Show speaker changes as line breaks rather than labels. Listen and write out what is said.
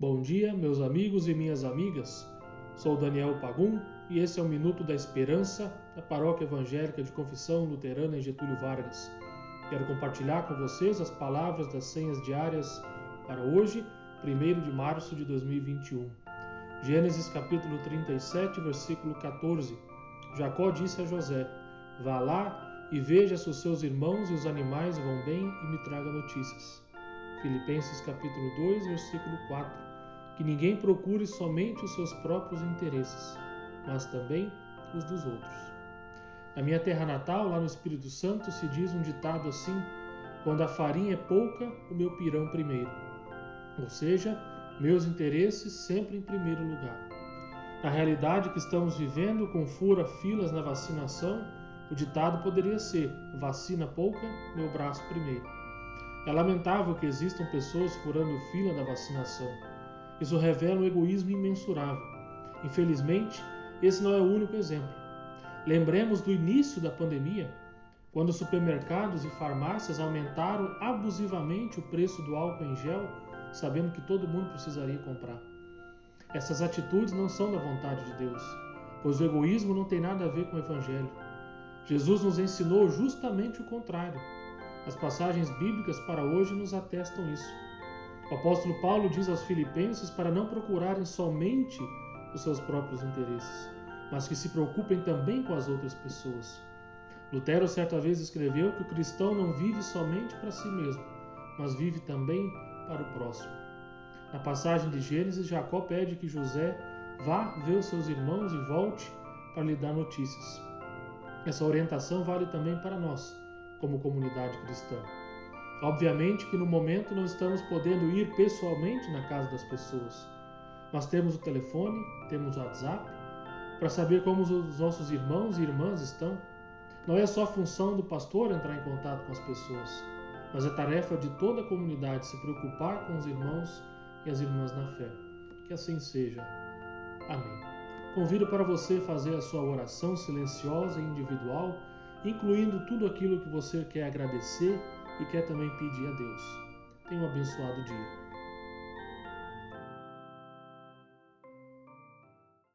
Bom dia, meus amigos e minhas amigas. Sou Daniel Pagum e esse é o Minuto da Esperança da Paróquia Evangélica de Confissão Luterana em Getúlio Vargas. Quero compartilhar com vocês as palavras das senhas diárias para hoje, 1 de março de 2021. Gênesis capítulo 37, versículo 14. Jacó disse a José: Vá lá e veja se os seus irmãos e os animais vão bem e me traga notícias. Filipenses capítulo 2, versículo 4. Que ninguém procure somente os seus próprios interesses, mas também os dos outros. Na minha terra natal, lá no Espírito Santo, se diz um ditado assim: quando a farinha é pouca, o meu pirão primeiro. Ou seja, meus interesses sempre em primeiro lugar. Na realidade que estamos vivendo, com fura-filas na vacinação, o ditado poderia ser: vacina pouca, meu braço primeiro. É lamentável que existam pessoas furando fila da vacinação. Isso revela um egoísmo imensurável. Infelizmente, esse não é o único exemplo. Lembremos do início da pandemia, quando supermercados e farmácias aumentaram abusivamente o preço do álcool em gel, sabendo que todo mundo precisaria comprar. Essas atitudes não são da vontade de Deus, pois o egoísmo não tem nada a ver com o Evangelho. Jesus nos ensinou justamente o contrário. As passagens bíblicas para hoje nos atestam isso. O apóstolo Paulo diz aos Filipenses para não procurarem somente os seus próprios interesses, mas que se preocupem também com as outras pessoas. Lutero certa vez escreveu que o cristão não vive somente para si mesmo, mas vive também para o próximo. Na passagem de Gênesis, Jacó pede que José vá ver os seus irmãos e volte para lhe dar notícias. Essa orientação vale também para nós, como comunidade cristã. Obviamente que no momento não estamos podendo ir pessoalmente na casa das pessoas. Nós temos o telefone, temos o WhatsApp, para saber como os nossos irmãos e irmãs estão. Não é só função do pastor entrar em contato com as pessoas, mas é tarefa de toda a comunidade se preocupar com os irmãos e as irmãs na fé. Que assim seja. Amém. Convido para você fazer a sua oração silenciosa e individual, incluindo tudo aquilo que você quer agradecer e quer também pedir a Deus. Tenha um abençoado dia.